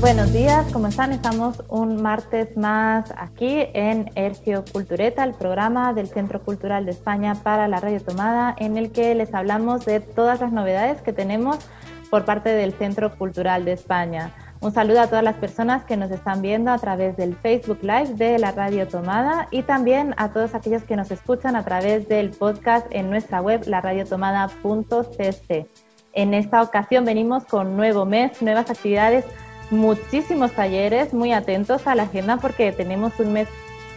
Buenos días, ¿cómo están? Estamos un martes más aquí en Hercio Cultureta, el programa del Centro Cultural de España para la Radio Tomada, en el que les hablamos de todas las novedades que tenemos por parte del Centro Cultural de España. Un saludo a todas las personas que nos están viendo a través del Facebook Live de la Radio Tomada y también a todos aquellos que nos escuchan a través del podcast en nuestra web, laradiotomada.cc. En esta ocasión venimos con nuevo mes, nuevas actividades muchísimos talleres, muy atentos a la agenda porque tenemos un mes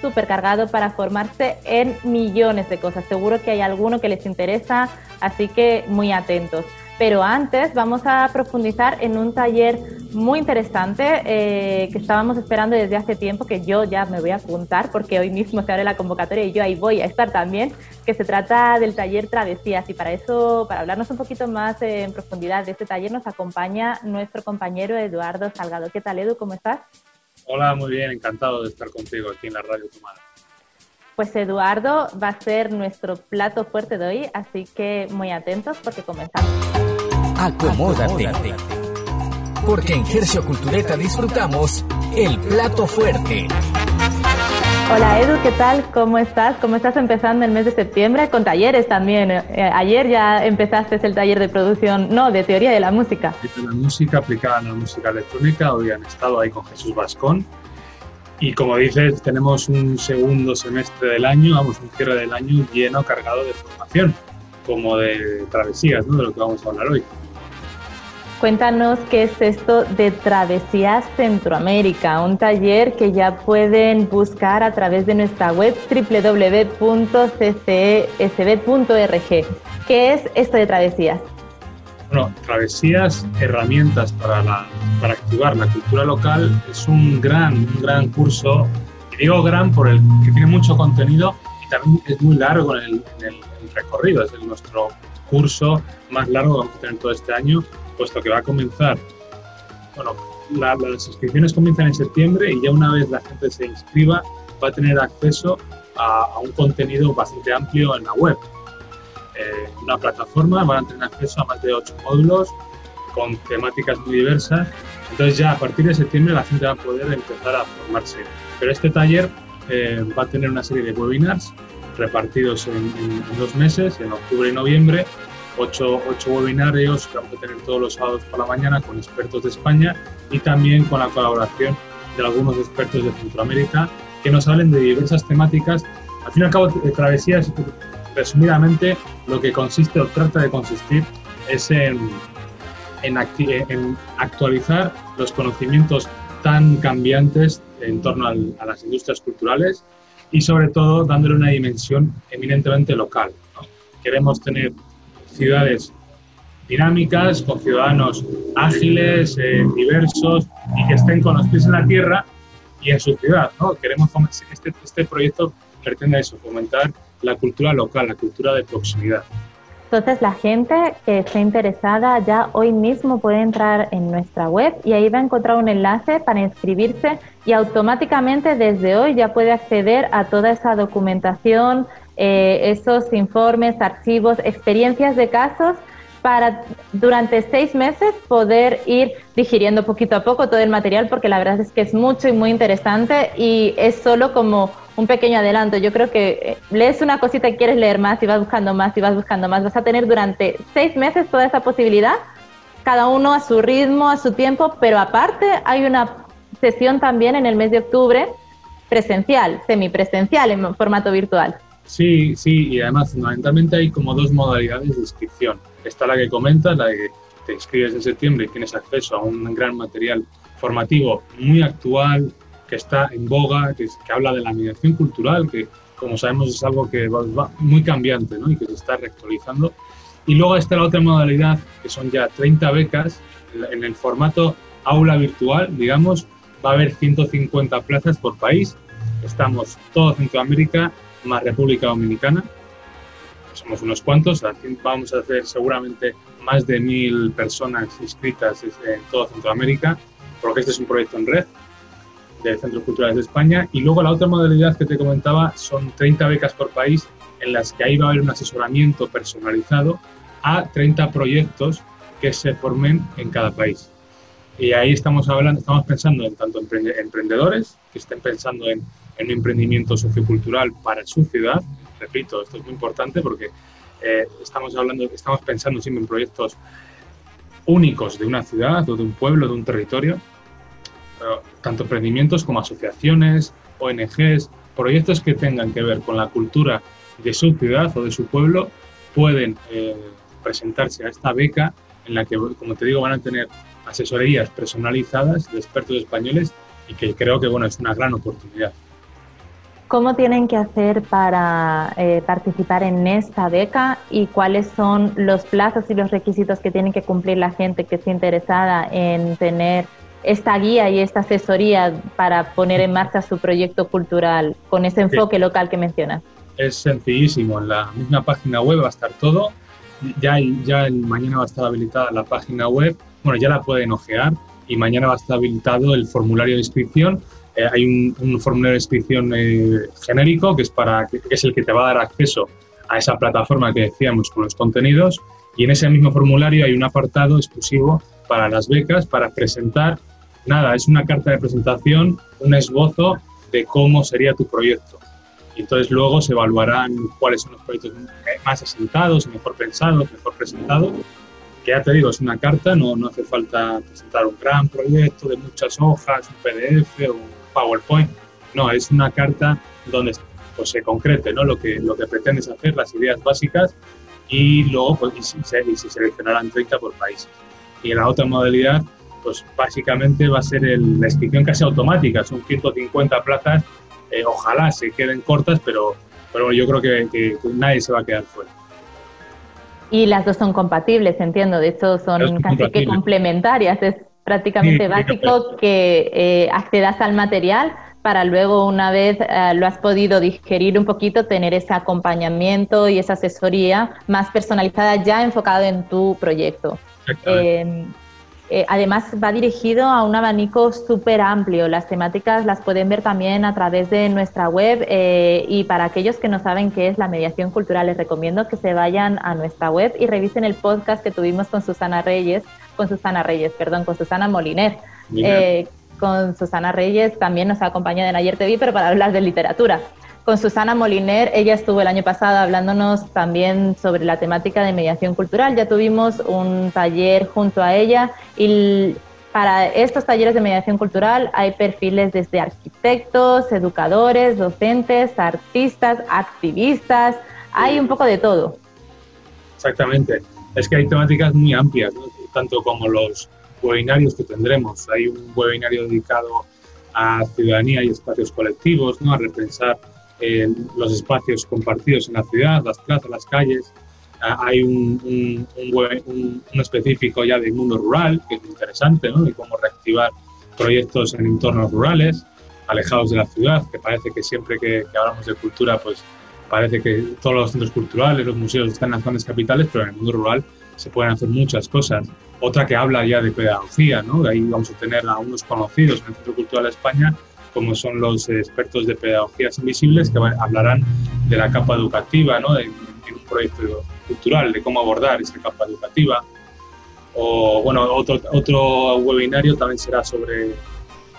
súper cargado para formarse en millones de cosas. Seguro que hay alguno que les interesa, así que muy atentos. Pero antes vamos a profundizar en un taller muy interesante eh, que estábamos esperando desde hace tiempo, que yo ya me voy a apuntar porque hoy mismo se abre la convocatoria y yo ahí voy a estar también, que se trata del taller Travesías. Y para eso, para hablarnos un poquito más en profundidad de este taller, nos acompaña nuestro compañero Eduardo Salgado. ¿Qué tal, Edu? ¿Cómo estás? Hola, muy bien, encantado de estar contigo aquí en la Radio Tomada. Pues Eduardo va a ser nuestro plato fuerte de hoy, así que muy atentos porque comenzamos. Acomódate. Porque en Gercio Cultureta disfrutamos el plato fuerte. Hola Edu, ¿qué tal? ¿Cómo estás? ¿Cómo estás empezando el mes de septiembre? Con talleres también. Eh, ayer ya empezaste el taller de producción, no, de teoría de la música. De la música aplicada a la música electrónica. Hoy han estado ahí con Jesús Vascón y como dices, tenemos un segundo semestre del año, vamos, un cierre del año lleno, cargado de formación, como de travesías, ¿no? de lo que vamos a hablar hoy. Cuéntanos qué es esto de Travesías Centroamérica, un taller que ya pueden buscar a través de nuestra web www.ccsb.org. ¿Qué es esto de Travesías? Bueno, Travesías, herramientas para, la, para activar la cultura local, es un gran, un gran curso, y digo gran por el que tiene mucho contenido y también es muy largo en el, recorrido, es nuestro curso más largo que vamos a tener todo este año, puesto que va a comenzar, bueno, las inscripciones comienzan en septiembre y ya una vez la gente se inscriba va a tener acceso a, a un contenido bastante amplio en la web eh, una plataforma, van a tener acceso a más de ocho módulos con temáticas muy diversas. Entonces ya a partir de septiembre la gente va a poder empezar a formarse. Pero este taller eh, va a tener una serie de webinars repartidos en, dos meses, en octubre y noviembre, ocho, ocho, webinarios que vamos a tener todos los sábados por la mañana con expertos de España y también con la colaboración de algunos expertos de Centroamérica que nos hablen de diversas temáticas. Al fin y al cabo, Travesías resumidamente, lo que consiste o trata de consistir es en, en, actualizar los conocimientos tan cambiantes en torno a las industrias culturales y sobre todo dándole una dimensión eminentemente local. Queremos tener ciudades dinámicas, con ciudadanos ágiles, eh, diversos y que estén con los pies en la tierra y en su ciudad. ¿no? Queremos este, este proyecto pretende eso, fomentar la cultura local, la cultura de proximidad. Entonces la gente que esté interesada ya hoy mismo puede entrar en nuestra web y ahí va a encontrar un enlace para inscribirse y automáticamente desde hoy ya puede acceder a toda esa documentación, eh, esos informes, archivos, experiencias de casos para durante seis meses poder ir digiriendo poquito a poco todo el material porque la verdad es que es mucho y muy interesante y es solo como un pequeño adelanto. Yo creo que eh, lees una cosita y quieres leer más y vas buscando más y vas buscando más. Vas a tener durante seis meses toda esa posibilidad, cada uno a su ritmo, a su tiempo, pero aparte hay una sesión también en el mes de octubre presencial, semipresencial en formato virtual. Sí, sí, y además fundamentalmente hay como dos modalidades de inscripción. Está la que comentas, la que te inscribes en septiembre y tienes acceso a un gran material formativo muy actual, que está en boga, que, habla de la migración cultural, que como sabemos es algo que va, muy cambiante ¿no? y que se está reactualizando. Y luego está la otra modalidad, que son ya 30 becas en el formato aula virtual, digamos, va a haber 150 plazas por país estamos todo Centroamérica más República Dominicana. Somos unos cuantos, vamos a hacer seguramente más de mil personas inscritas en todo Centroamérica, porque este es un proyecto en red de Centros Culturales de España. Y luego la otra modalidad que te comentaba son 30 becas por país, en las que ahí va a haber un asesoramiento personalizado a 30 proyectos que se formen en cada país. Y ahí estamos hablando, estamos pensando en tanto emprendedores que estén pensando en, en emprendimiento sociocultural para su ciudad. Repito, esto es muy importante porque eh, estamos hablando, estamos pensando siempre en proyectos únicos de una ciudad o de un pueblo, de un territorio, tanto emprendimientos como asociaciones, ONGs, proyectos que tengan que ver con la cultura de su ciudad o de su pueblo pueden eh, presentarse a esta beca en la que, como te digo, van a tener asesorías personalizadas de expertos españoles y que creo que bueno, es una gran oportunidad. ¿Cómo tienen que hacer para eh, participar en esta beca y cuáles son los plazos y los requisitos que tienen que cumplir la gente que esté interesada en tener esta guía y esta asesoría para poner en marcha su proyecto cultural con ese enfoque local que mencionas? Es sencillísimo, en la misma página web va a estar todo, ya, ya mañana va a estar habilitada la página web, bueno, ya la pueden ojear y mañana va a estar habilitado el formulario de inscripción. Eh, hay un, formulario de inscripción eh, genérico que es, para, que es el que te va a dar acceso a esa plataforma que decíamos con los contenidos. Y en ese mismo formulario hay un apartado exclusivo para las becas, para presentar, nada, es una carta de presentación, un esbozo de cómo sería tu proyecto. Y entonces luego se evaluarán cuáles son los proyectos más asentados, mejor pensados, mejor presentados. Que ya te digo, es una carta, no, no hace falta presentar un gran proyecto de muchas hojas, un PDF o un PowerPoint. No, es una carta donde pues, se concrete ¿no? lo, que, lo que pretendes hacer, las ideas básicas, y luego pues, y se, y se seleccionarán 30 por país. Y en la otra modalidad, pues básicamente va a ser la inscripción casi automática, son 150 plazas, eh, ojalá se queden cortas, pero, pero yo creo que, que nadie se va a quedar fuera. Y las dos son compatibles, entiendo. De hecho, son casi que complementarias. Es prácticamente básico que eh, accedas al material para luego, una vez eh, lo has podido digerir un poquito, tener ese acompañamiento y esa asesoría más personalizada ya enfocado en tu proyecto. Eh, además, va dirigido a un abanico súper amplio. Las temáticas las pueden ver también a través de nuestra web eh, y para aquellos que no saben qué es la mediación cultural, les recomiendo que se vayan a nuestra web y revisen el podcast que tuvimos con Susana Reyes, con Susana Reyes, perdón, con Susana Moliner. Eh, con Susana Reyes también nos ha acompañado en Ayer Te Vi, pero para hablar de literatura con Susana Moliner. Ella estuvo el año pasado hablándonos también sobre la temática de mediación cultural. Ya tuvimos un taller junto a ella y para estos talleres de mediación cultural hay perfiles desde arquitectos, educadores, docentes, artistas, activistas, hay un poco de todo. Exactamente. Es que hay temáticas muy amplias, tanto como los webinarios que tendremos. Hay un webinario dedicado a ciudadanía y espacios colectivos, ¿no? a repensar los espacios compartidos en la ciudad, las plazas, las calles. Ah, hay un, un, específico ya del mundo rural, que es interesante, ¿no? Y cómo reactivar proyectos en entornos rurales, alejados de la ciudad, que parece que siempre que, hablamos de cultura, pues parece que todos los centros culturales, los museos están en las grandes capitales, pero en el mundo rural se pueden hacer muchas cosas. Otra que habla ya de pedagogía, ¿no? Ahí vamos a tener a unos conocidos en el Centro Cultural de España como son los expertos de pedagogías invisibles, que hablarán de la capa educativa, ¿no? en, un proyecto cultural, de cómo abordar esa capa educativa. O, bueno, otro, otro webinario también será sobre,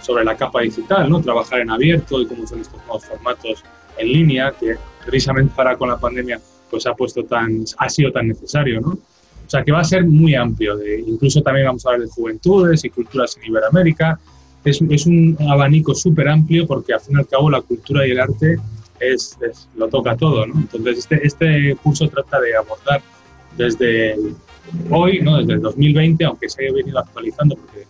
sobre la capa digital, ¿no? Trabajar en abierto y cómo son estos nuevos formatos en línea, que precisamente para con la pandemia pues ha, puesto tan, ha sido tan necesario, ¿no? O sea, que va a ser muy amplio. De, incluso también vamos a hablar de juventudes y culturas en Iberoamérica, es, es un abanico súper amplio porque al fin y al cabo la cultura y el arte es, lo toca todo. ¿no? Entonces este, este curso trata de abordar desde hoy, ¿no? desde el 2020, aunque se haya venido actualizando porque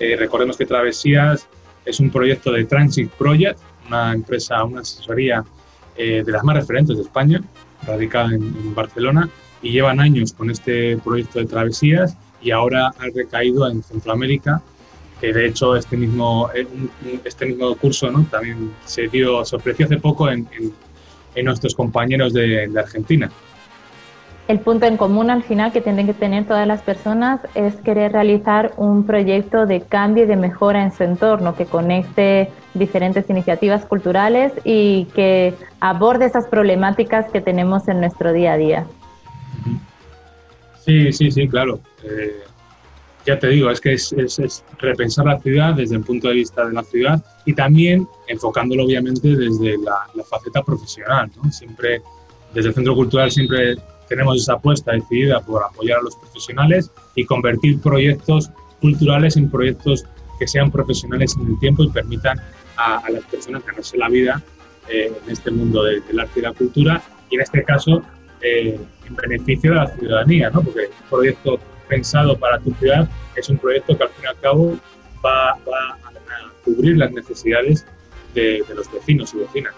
eh, recordemos que Travesías es un proyecto de Transit Project, una empresa, una asesoría eh, de las más referentes de España, radicada en, en, Barcelona, y llevan años con este proyecto de travesías y ahora ha recaído en Centroamérica que de hecho este mismo, eh, este mismo curso ¿no? también se, dio, se ofreció hace poco en, en, nuestros compañeros de, de, Argentina. El punto en común al final que tienen que tener todas las personas es querer realizar un proyecto de cambio y de mejora en su entorno que conecte diferentes iniciativas culturales y que aborde esas problemáticas que tenemos en nuestro día a día. Sí, sí, sí, claro. Eh, ya te digo, es que es, repensar la ciudad desde el punto de vista de la ciudad y también enfocándolo obviamente desde la, faceta profesional. Siempre, desde el Centro Cultural siempre tenemos esa apuesta decidida por apoyar a los profesionales y convertir proyectos culturales en proyectos que sean profesionales en el tiempo y permitan a, las personas ganarse la vida eh, en este mundo del arte y la cultura y en este caso eh, en beneficio de la ciudadanía, ¿no? porque un proyecto pensado para tu ciudad es un proyecto que al fin y al cabo va, a, cubrir las necesidades de, los vecinos y vecinas.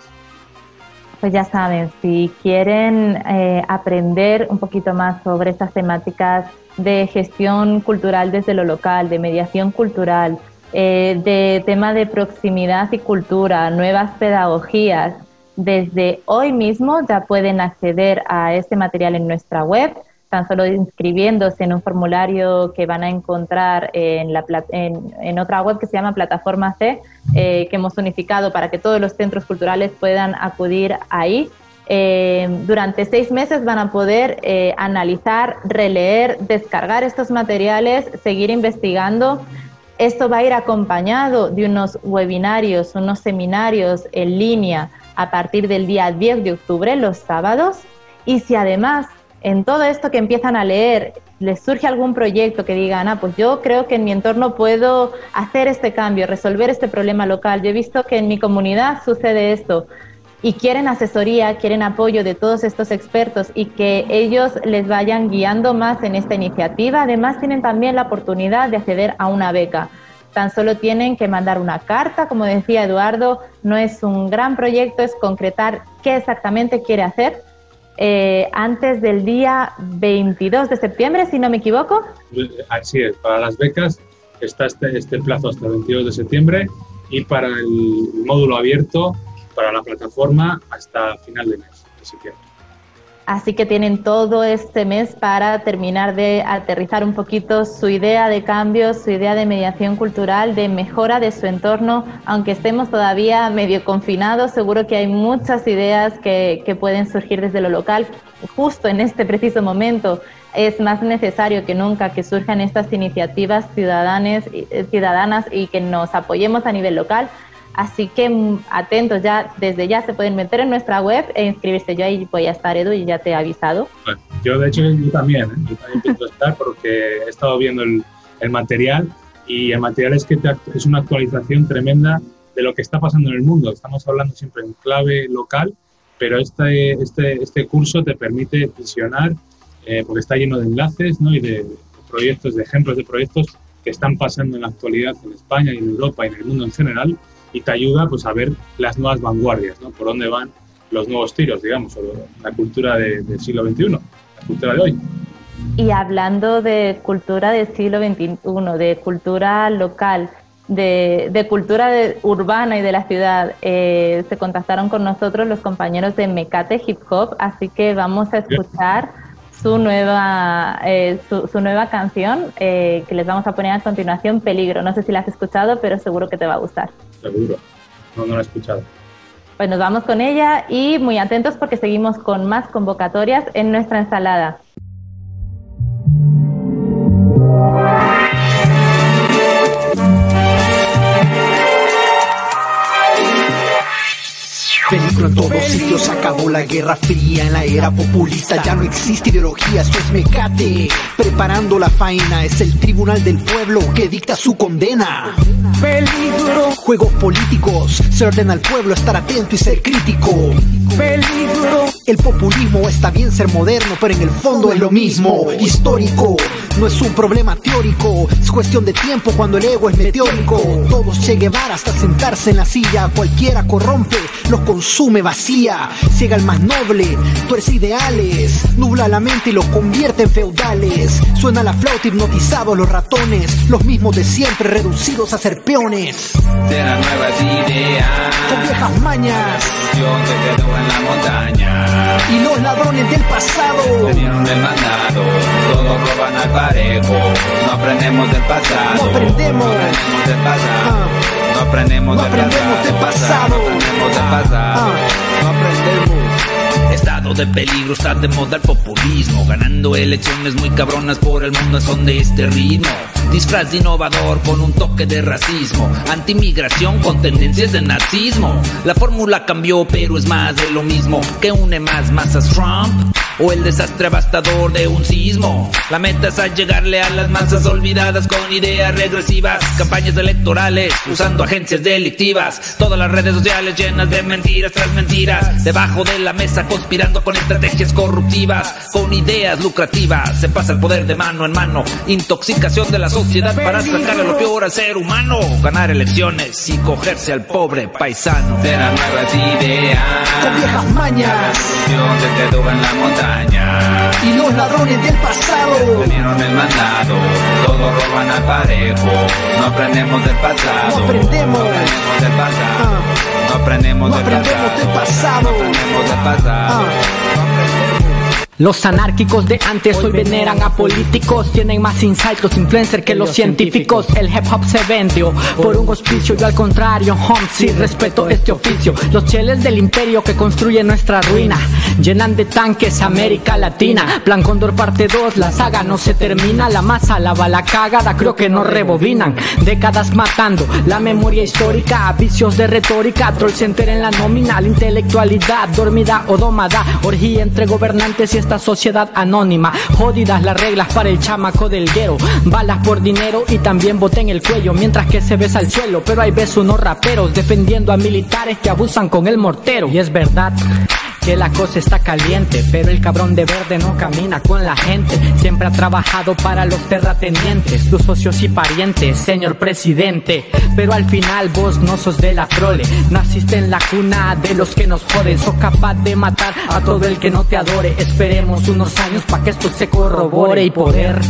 Pues ya saben, si quieren eh, aprender un poquito más sobre estas temáticas de gestión cultural desde lo local, de mediación cultural, eh, de tema de proximidad y cultura, nuevas pedagogías, desde hoy mismo ya pueden acceder a este material en nuestra web tan solo inscribiéndose en un formulario que van a encontrar en, la, en, otra web que se llama Plataforma C, eh, que hemos unificado para que todos los centros culturales puedan acudir ahí. Eh, durante seis meses van a poder eh, analizar, releer, descargar estos materiales, seguir investigando. Esto va a ir acompañado de unos webinarios, unos seminarios en línea a partir del día 10 de octubre, los sábados. Y si además en todo esto que empiezan a leer, les surge algún proyecto que digan, ah, pues yo creo que en mi entorno puedo hacer este cambio, resolver este problema local. Yo he visto que en mi comunidad sucede esto y quieren asesoría, quieren apoyo de todos estos expertos y que ellos les vayan guiando más en esta iniciativa. Además, tienen también la oportunidad de acceder a una beca. Tan solo tienen que mandar una carta, como decía Eduardo, no es un gran proyecto, es concretar qué exactamente quiere hacer eh, antes del día 22 de septiembre, si no me equivoco. Así es, para las becas está este, este plazo hasta el 22 de septiembre y para el módulo abierto, para la plataforma, hasta final de mes de septiembre. Así que tienen todo este mes para terminar de aterrizar un poquito su idea de cambio, su idea de mediación cultural, de mejora de su entorno. Aunque estemos todavía medio confinados, seguro que hay muchas ideas que, que pueden surgir desde lo local. Justo en este preciso momento es más necesario que nunca que surjan estas iniciativas eh, ciudadanas y que nos apoyemos a nivel local Así que mm, atentos, ya desde ya se pueden meter en nuestra web e inscribirse. Yo ahí voy a estar, Edu, y ya te he avisado. yo, de hecho, yo también, ¿eh? yo también pienso estar porque he estado viendo el, el, material y el material es que es una actualización tremenda de lo que está pasando en el mundo. Estamos hablando siempre en clave local, pero este, este, este curso te permite visionar, eh, porque está lleno de enlaces ¿no? y de proyectos, de ejemplos de proyectos que están pasando en la actualidad en España y en Europa y en el mundo en general y te ayuda pues, a ver las nuevas vanguardias, ¿no? por dónde van los nuevos tiros, digamos, o la cultura del siglo XXI, la cultura de hoy. Y hablando de cultura del siglo XXI, de cultura local, de, de cultura urbana y de la ciudad, eh, se contactaron con nosotros los compañeros de Mecate Hip Hop, así que vamos a escuchar su nueva, eh, su, nueva canción eh, que les vamos a poner a continuación, Peligro. No sé si la has escuchado, pero seguro que te va a gustar seguro. No, no lo he escuchado. Pues nos vamos con ella y muy atentos porque seguimos con más convocatorias en nuestra ensalada. En todos sitios, acabó la guerra fría en la era populista, ya no existe ideología, esto es mecate. Preparando la faena, es el tribunal del pueblo que dicta su condena. Peligro juegos políticos. Se ordena al pueblo estar atento y ser crítico. Peligro. El populismo está bien ser moderno, pero en el fondo es lo mismo. Histórico. No es un problema teórico, es cuestión de tiempo cuando el ego es meteórico. Todos Che Guevara hasta sentarse en la silla. Cualquiera corrompe, los consume vacía. Ciega el más noble, tú eres ideales. Nubla la mente y los convierte en feudales. Suena la flauta hipnotizados los ratones. Los mismos de siempre reducidos a ser peones. Serán nuevas ideas. Con viejas mañas. Yo te en la montaña. Y los ladrones del pasado. Te dieron el mandado. Todos roban al parejo. No aprendemos del pasado. No aprendemos. No aprendemos del pasado. Ah. No aprendemos No del aprendemos pasado. del pasado. No aprendemos del pasado. No aprendemos. Estado de peligro, está de moda el populismo. Ganando elecciones muy cabronas por el mundo son de este ritmo. Disfraz de innovador con un toque de racismo. Antimigración con tendencias de nazismo. La fórmula cambió, pero es más de lo mismo. Que une más masas Trump o el desastre abastador de un sismo. La meta es a llegarle a las masas olvidadas con ideas regresivas, campañas electorales usando agencias delictivas, todas las redes sociales llenas de mentiras tras mentiras, debajo de la mesa conspirando con estrategias corruptivas, con ideas lucrativas, se pasa el poder de mano en mano, intoxicación de la sociedad para sacarle lo peor al ser humano, ganar elecciones y cogerse al pobre paisano. Serán nuevas ideas. Con viejas mañas. Quedo en la montaña. Y los ladrones del pasado. Te dieron el mandado. Todos roban al parejo. No aprendemos del pasado. No aprendemos. No aprendemos del pasado. Ah. No aprendemos No del aprendemos del pasado. No aprendemos del pasado. Ah. Los anárquicos de antes hoy veneran a políticos, tienen más insight los influencers que los científicos. El hip hop se vendió por un hospicio, yo al contrario, home, sí respeto este oficio. Los cheles del imperio que construyen nuestra ruina, llenan de tanques América Latina. Plan Condor parte 2, la saga no se termina, la masa, la bala cagada, creo que no rebobinan. Décadas matando la memoria histórica, vicios de retórica, troll center en la nómina, la intelectualidad dormida o domada, orgía entre gobernantes y esta sociedad anónima. Jodidas las reglas para el chamaco del guero, balas por dinero y también bote en el cuello, mientras que se besa al suelo. Pero hay ves unos raperos defendiendo a militares que abusan con el mortero. Y es verdad que la cosa está caliente, pero el cabrón de verde no camina con la gente. Siempre ha trabajado para los terratenientes, tus socios y parientes, señor presidente. Pero al final vos no sos de la prole, naciste en la cuna de los que nos joden. Sos capaz de matar a todo el que no te adore. Esperemos unos años para que esto se corrobore y poder.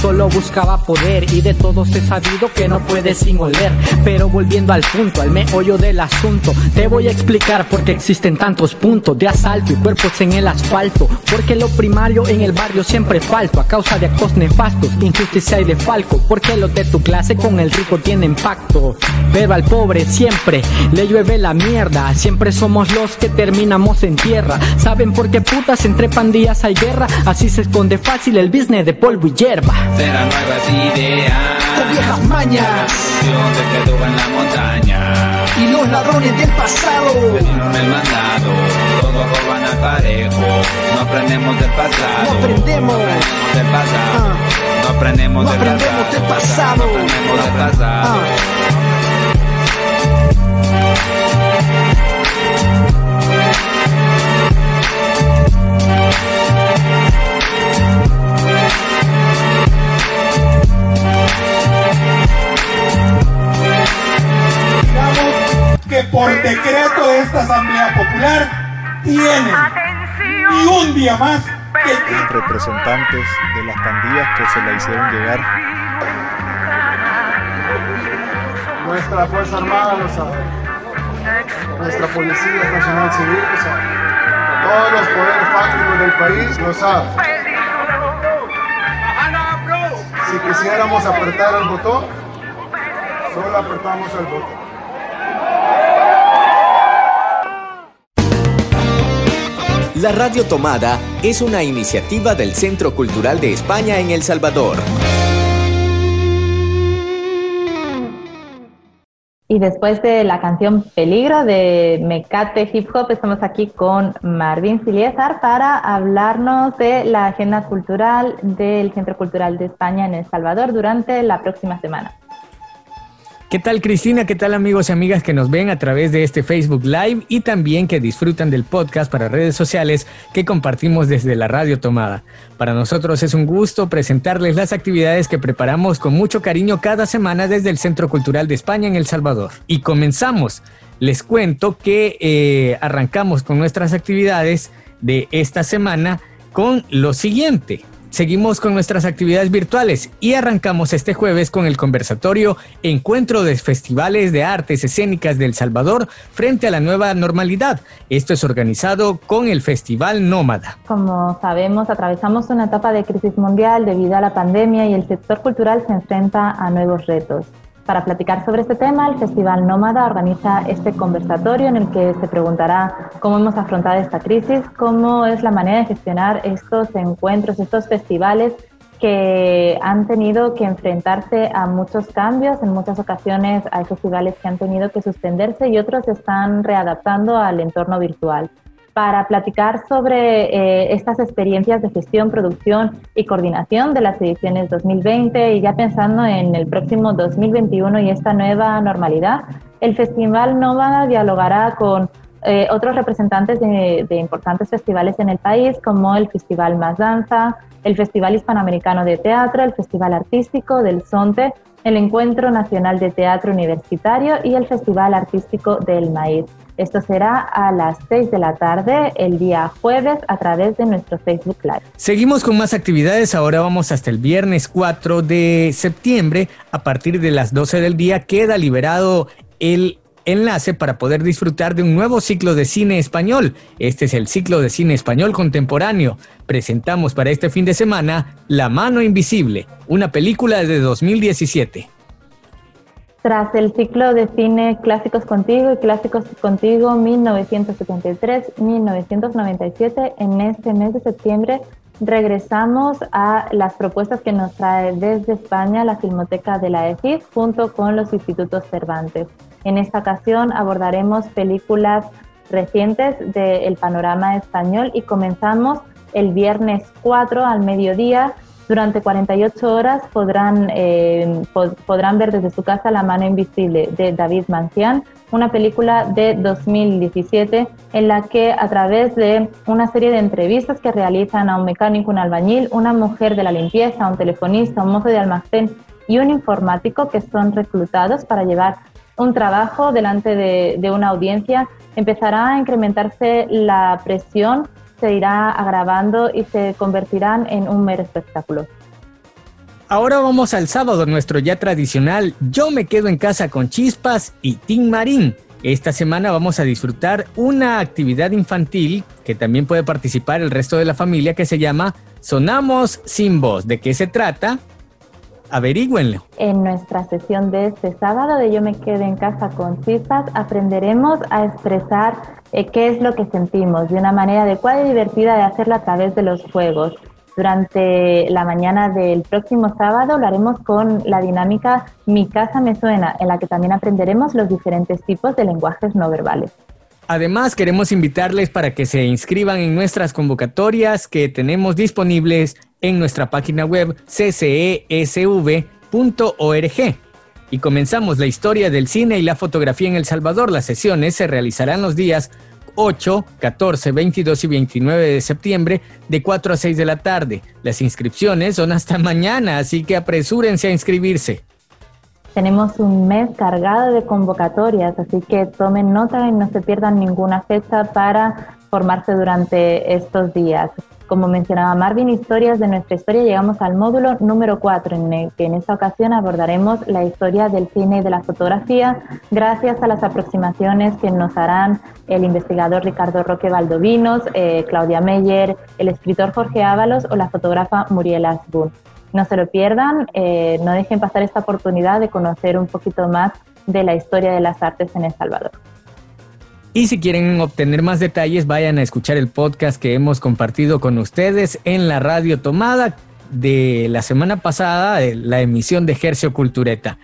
Solo buscaba poder y de todos he sabido que no puedes sin oler. Pero volviendo al punto, al meollo del asunto, te voy a explicar por qué existen tantos puntos de asalto y cuerpos en el asfalto. Porque lo primario en el barrio siempre falto a causa de actos nefastos, injusticia y de falco. Porque los de tu clase con el rico tienen pacto. Pero al pobre siempre le llueve la mierda. Siempre somos los que terminamos en tierra. ¿Saben por qué putas entre pandillas hay guerra? Así se esconde fácil el business de polvo y hierba. Serán nuevas ideas. Con viejas mañas. Yo te quedo en la montaña. Y los ladrones del pasado. Dieron el mandado. Todos roban al parejo. No aprendemos del pasado. No aprendemos. No aprendemos del pasado. Ah. No aprendemos No del pasado. No aprendemos del pasado. Ah. Tienen y un día más que representantes de las pandillas que se la hicieron llegar. nuestra Fuerza Armada lo sabe, nuestra Policía Nacional Civil lo sabe, todos los poderes fácticos del país lo saben. Si quisiéramos apretar el botón, solo apretamos el botón. La Radio Tomada es una iniciativa del Centro Cultural de España en El Salvador. Y después de la canción Peligro de Mecate Hip Hop, estamos aquí con Marvin Filiezar para hablarnos de la agenda cultural del Centro Cultural de España en El Salvador durante la próxima semana. ¿Qué tal Cristina? ¿Qué tal amigos y amigas que nos ven a través de este Facebook Live y también que disfrutan del podcast para redes sociales que compartimos desde la radio tomada? Para nosotros es un gusto presentarles las actividades que preparamos con mucho cariño cada semana desde el Centro Cultural de España en El Salvador. Y comenzamos. Les cuento que eh, arrancamos con nuestras actividades de esta semana con lo siguiente. Seguimos con nuestras actividades virtuales y arrancamos este jueves con el conversatorio Encuentro de Festivales de Artes Escénicas del Salvador frente a la nueva normalidad. Esto es organizado con el Festival Nómada. Como sabemos, atravesamos una etapa de crisis mundial debido a la pandemia y el sector cultural se enfrenta a nuevos retos. Para platicar sobre este tema, el Festival Nómada organiza este conversatorio en el que se preguntará cómo hemos afrontado esta crisis, cómo es la manera de gestionar estos encuentros, estos festivales que han tenido que enfrentarse a muchos cambios. En muchas ocasiones hay festivales que han tenido que suspenderse y otros se están readaptando al entorno virtual para platicar sobre eh, estas experiencias de gestión, producción y coordinación de las ediciones 2020 y ya pensando en el próximo 2021 y esta nueva normalidad. El Festival Nova dialogará con eh, otros representantes de, de, importantes festivales en el país, como el Festival Más Danza, el Festival Hispanoamericano de Teatro, el Festival Artístico del Sonte, el Encuentro Nacional de Teatro Universitario y el Festival Artístico del Maíz. Esto será a las 6 de la tarde el día jueves a través de nuestro Facebook Live. Seguimos con más actividades. Ahora vamos hasta el viernes 4 de septiembre. A partir de las 12 del día queda liberado el enlace para poder disfrutar de un nuevo ciclo de cine español. Este es el ciclo de cine español contemporáneo. Presentamos para este fin de semana La mano invisible, una película de 2017. Tras el ciclo de cine Clásicos Contigo y Clásicos Contigo 1973-1997, en este mes de septiembre regresamos a las propuestas que nos trae desde España la Filmoteca de la EFID junto con los institutos Cervantes. En esta ocasión abordaremos películas recientes del panorama español y comenzamos el viernes 4 al mediodía. Durante 48 horas podrán, eh, podrán ver desde su casa La mano invisible de David Mancián, una película de 2017 en la que a través de una serie de entrevistas que realizan a un mecánico, un albañil, una mujer de la limpieza, un telefonista, un mozo de almacén y un informático que son reclutados para llevar un trabajo delante de, una audiencia, empezará a incrementarse la presión se irá agravando y se convertirán en un mero espectáculo. Ahora vamos al sábado, nuestro ya tradicional Yo me quedo en casa con chispas y Tim Marín. Esta semana vamos a disfrutar una actividad infantil que también puede participar el resto de la familia que se llama Sonamos sin voz. ¿De qué se trata? Averígüenlo. En nuestra sesión de este sábado de Yo me quedo en casa con chispas aprenderemos a expresar eh, qué es lo que sentimos de una manera adecuada y divertida de hacerlo a través de los juegos. Durante la mañana del próximo sábado lo haremos con la dinámica Mi casa me suena, en la que también aprenderemos los diferentes tipos de lenguajes no verbales. Además, queremos invitarles para que se inscriban en nuestras convocatorias que tenemos disponibles en nuestra página web ccesv.org. Y comenzamos la historia del cine y la fotografía en El Salvador. Las sesiones se realizarán los días 8, 14, 22 y 29 de septiembre de 4 a 6 de la tarde. Las inscripciones son hasta mañana, así que apresúrense a inscribirse. Tenemos un mes cargado de convocatorias, así que tomen nota y no se pierdan ninguna fecha para formarse durante estos días. Como mencionaba Marvin, historias de nuestra historia, llegamos al módulo número 4, en el que en esta ocasión abordaremos la historia del cine y de la fotografía, gracias a las aproximaciones que nos harán el investigador Ricardo Roque Valdovinos, eh, Claudia Meyer, el escritor Jorge Ábalos o la fotógrafa Muriel Asbun. No se lo pierdan, eh, no dejen pasar esta oportunidad de conocer un poquito más de la historia de las artes en El Salvador. Y si quieren obtener más detalles, vayan a escuchar el podcast que hemos compartido con ustedes en la radio tomada de la semana pasada, la emisión de Gercio Cultureta.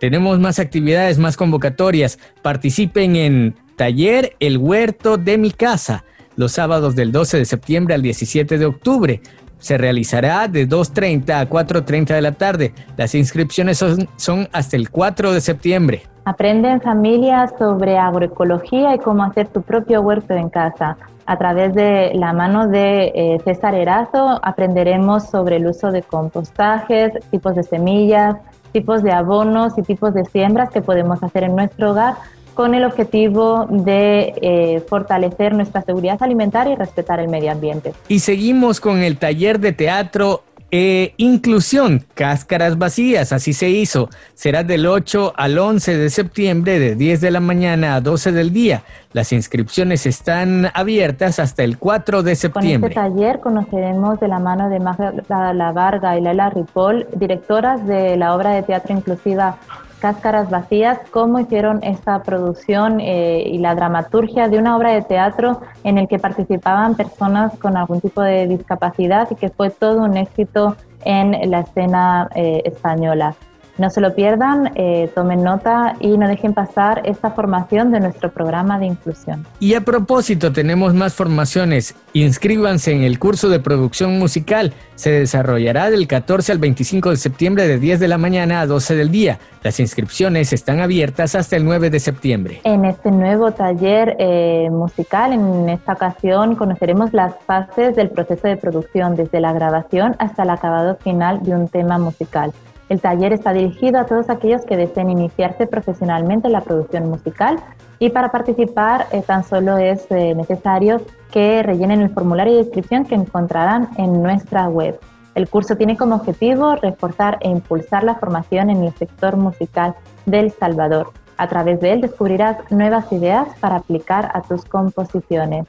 Tenemos más actividades, más convocatorias. Participen en Taller El Huerto de mi Casa, los sábados del 12 de septiembre al 17 de octubre. Se realizará de 2.30 a 4.30 de la tarde. Las inscripciones son, son hasta el 4 de septiembre. Aprende en familia sobre agroecología y cómo hacer tu propio huerto en casa. A través de la mano de eh, César Erazo aprenderemos sobre el uso de compostajes, tipos de semillas, tipos de abonos y tipos de siembras que podemos hacer en nuestro hogar con el objetivo de eh, fortalecer nuestra seguridad alimentaria y respetar el medio ambiente. Y seguimos con el taller de teatro eh, inclusión, cáscaras vacías, así se hizo. Será del 8 al 11 de septiembre de 10 de la mañana a 12 del día. Las inscripciones están abiertas hasta el 4 de septiembre. Con este taller conoceremos de la mano de Magda La Varga y Lela Ripoll, directoras de la obra de teatro inclusiva Cáscaras Vacías, cómo hicieron esta producción eh, y la dramaturgia de una obra de teatro en el que participaban personas con algún tipo de discapacidad y que fue todo un éxito en la escena eh, española. No se lo pierdan, eh, tomen nota y no dejen pasar esta formación de nuestro programa de inclusión. Y a propósito, tenemos más formaciones. Inscríbanse en el curso de producción musical. Se desarrollará del 14 al 25 de septiembre de 10 de la mañana a 12 del día. Las inscripciones están abiertas hasta el 9 de septiembre. En este nuevo taller eh, musical, en esta ocasión, conoceremos las fases del proceso de producción, desde la grabación hasta el acabado final de un tema musical. El taller está dirigido a todos aquellos que deseen iniciarse profesionalmente en la producción musical y para participar eh, tan solo es eh, necesario que rellenen el formulario de inscripción que encontrarán en nuestra web. El curso tiene como objetivo reforzar e impulsar la formación en el sector musical del Salvador. A través de él descubrirás nuevas ideas para aplicar a tus composiciones.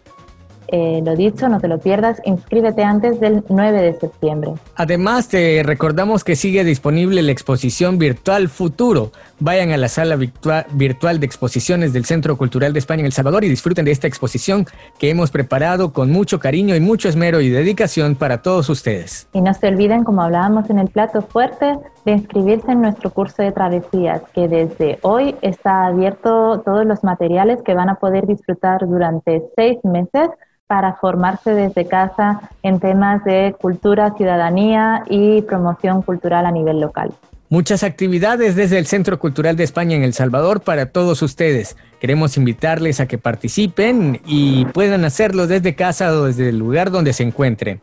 Eh, lo dicho, no te lo pierdas, inscríbete antes del 9 de septiembre. Además, te recordamos que sigue disponible la exposición virtual Futuro. Vayan a la sala virtual de exposiciones del Centro Cultural de España en El Salvador y disfruten de esta exposición que hemos preparado con mucho cariño y mucho esmero y dedicación para todos ustedes. Y no se olviden, como hablábamos en el plato fuerte, de inscribirse en nuestro curso de travesías, que desde hoy está abierto todos los materiales que van a poder disfrutar durante seis meses para formarse desde casa en temas de cultura, ciudadanía y promoción cultural a nivel local. Muchas actividades desde el Centro Cultural de España en El Salvador para todos ustedes. Queremos invitarles a que participen y puedan hacerlo desde casa o desde el lugar donde se encuentren.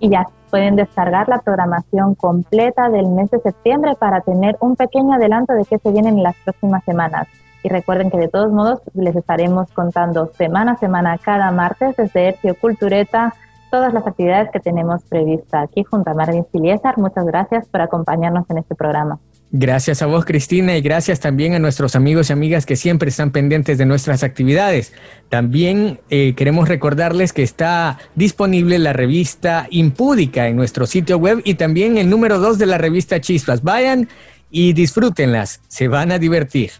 Y ya pueden descargar la programación completa del mes de septiembre para tener un pequeño adelanto de qué se viene en las próximas semanas. Y recuerden que de todos modos les estaremos contando semana a semana, cada martes, desde Ercio Cultureta, todas las actividades que tenemos previstas aquí junto a Marvin Siliesar. Muchas gracias por acompañarnos en este programa. Gracias a vos, Cristina, y gracias también a nuestros amigos y amigas que siempre están pendientes de nuestras actividades. También eh, queremos recordarles que está disponible la revista Impúdica en nuestro sitio web y también el número 2 de la revista Chispas. Vayan y disfrútenlas, se van a divertir.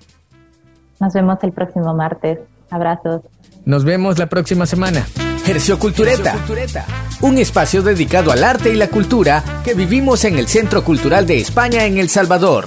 Nos vemos el próximo martes. Abrazos. Nos vemos la próxima semana. Hercio Cultureta, un espacio dedicado al arte y la cultura que vivimos en el Centro Cultural de España en El Salvador.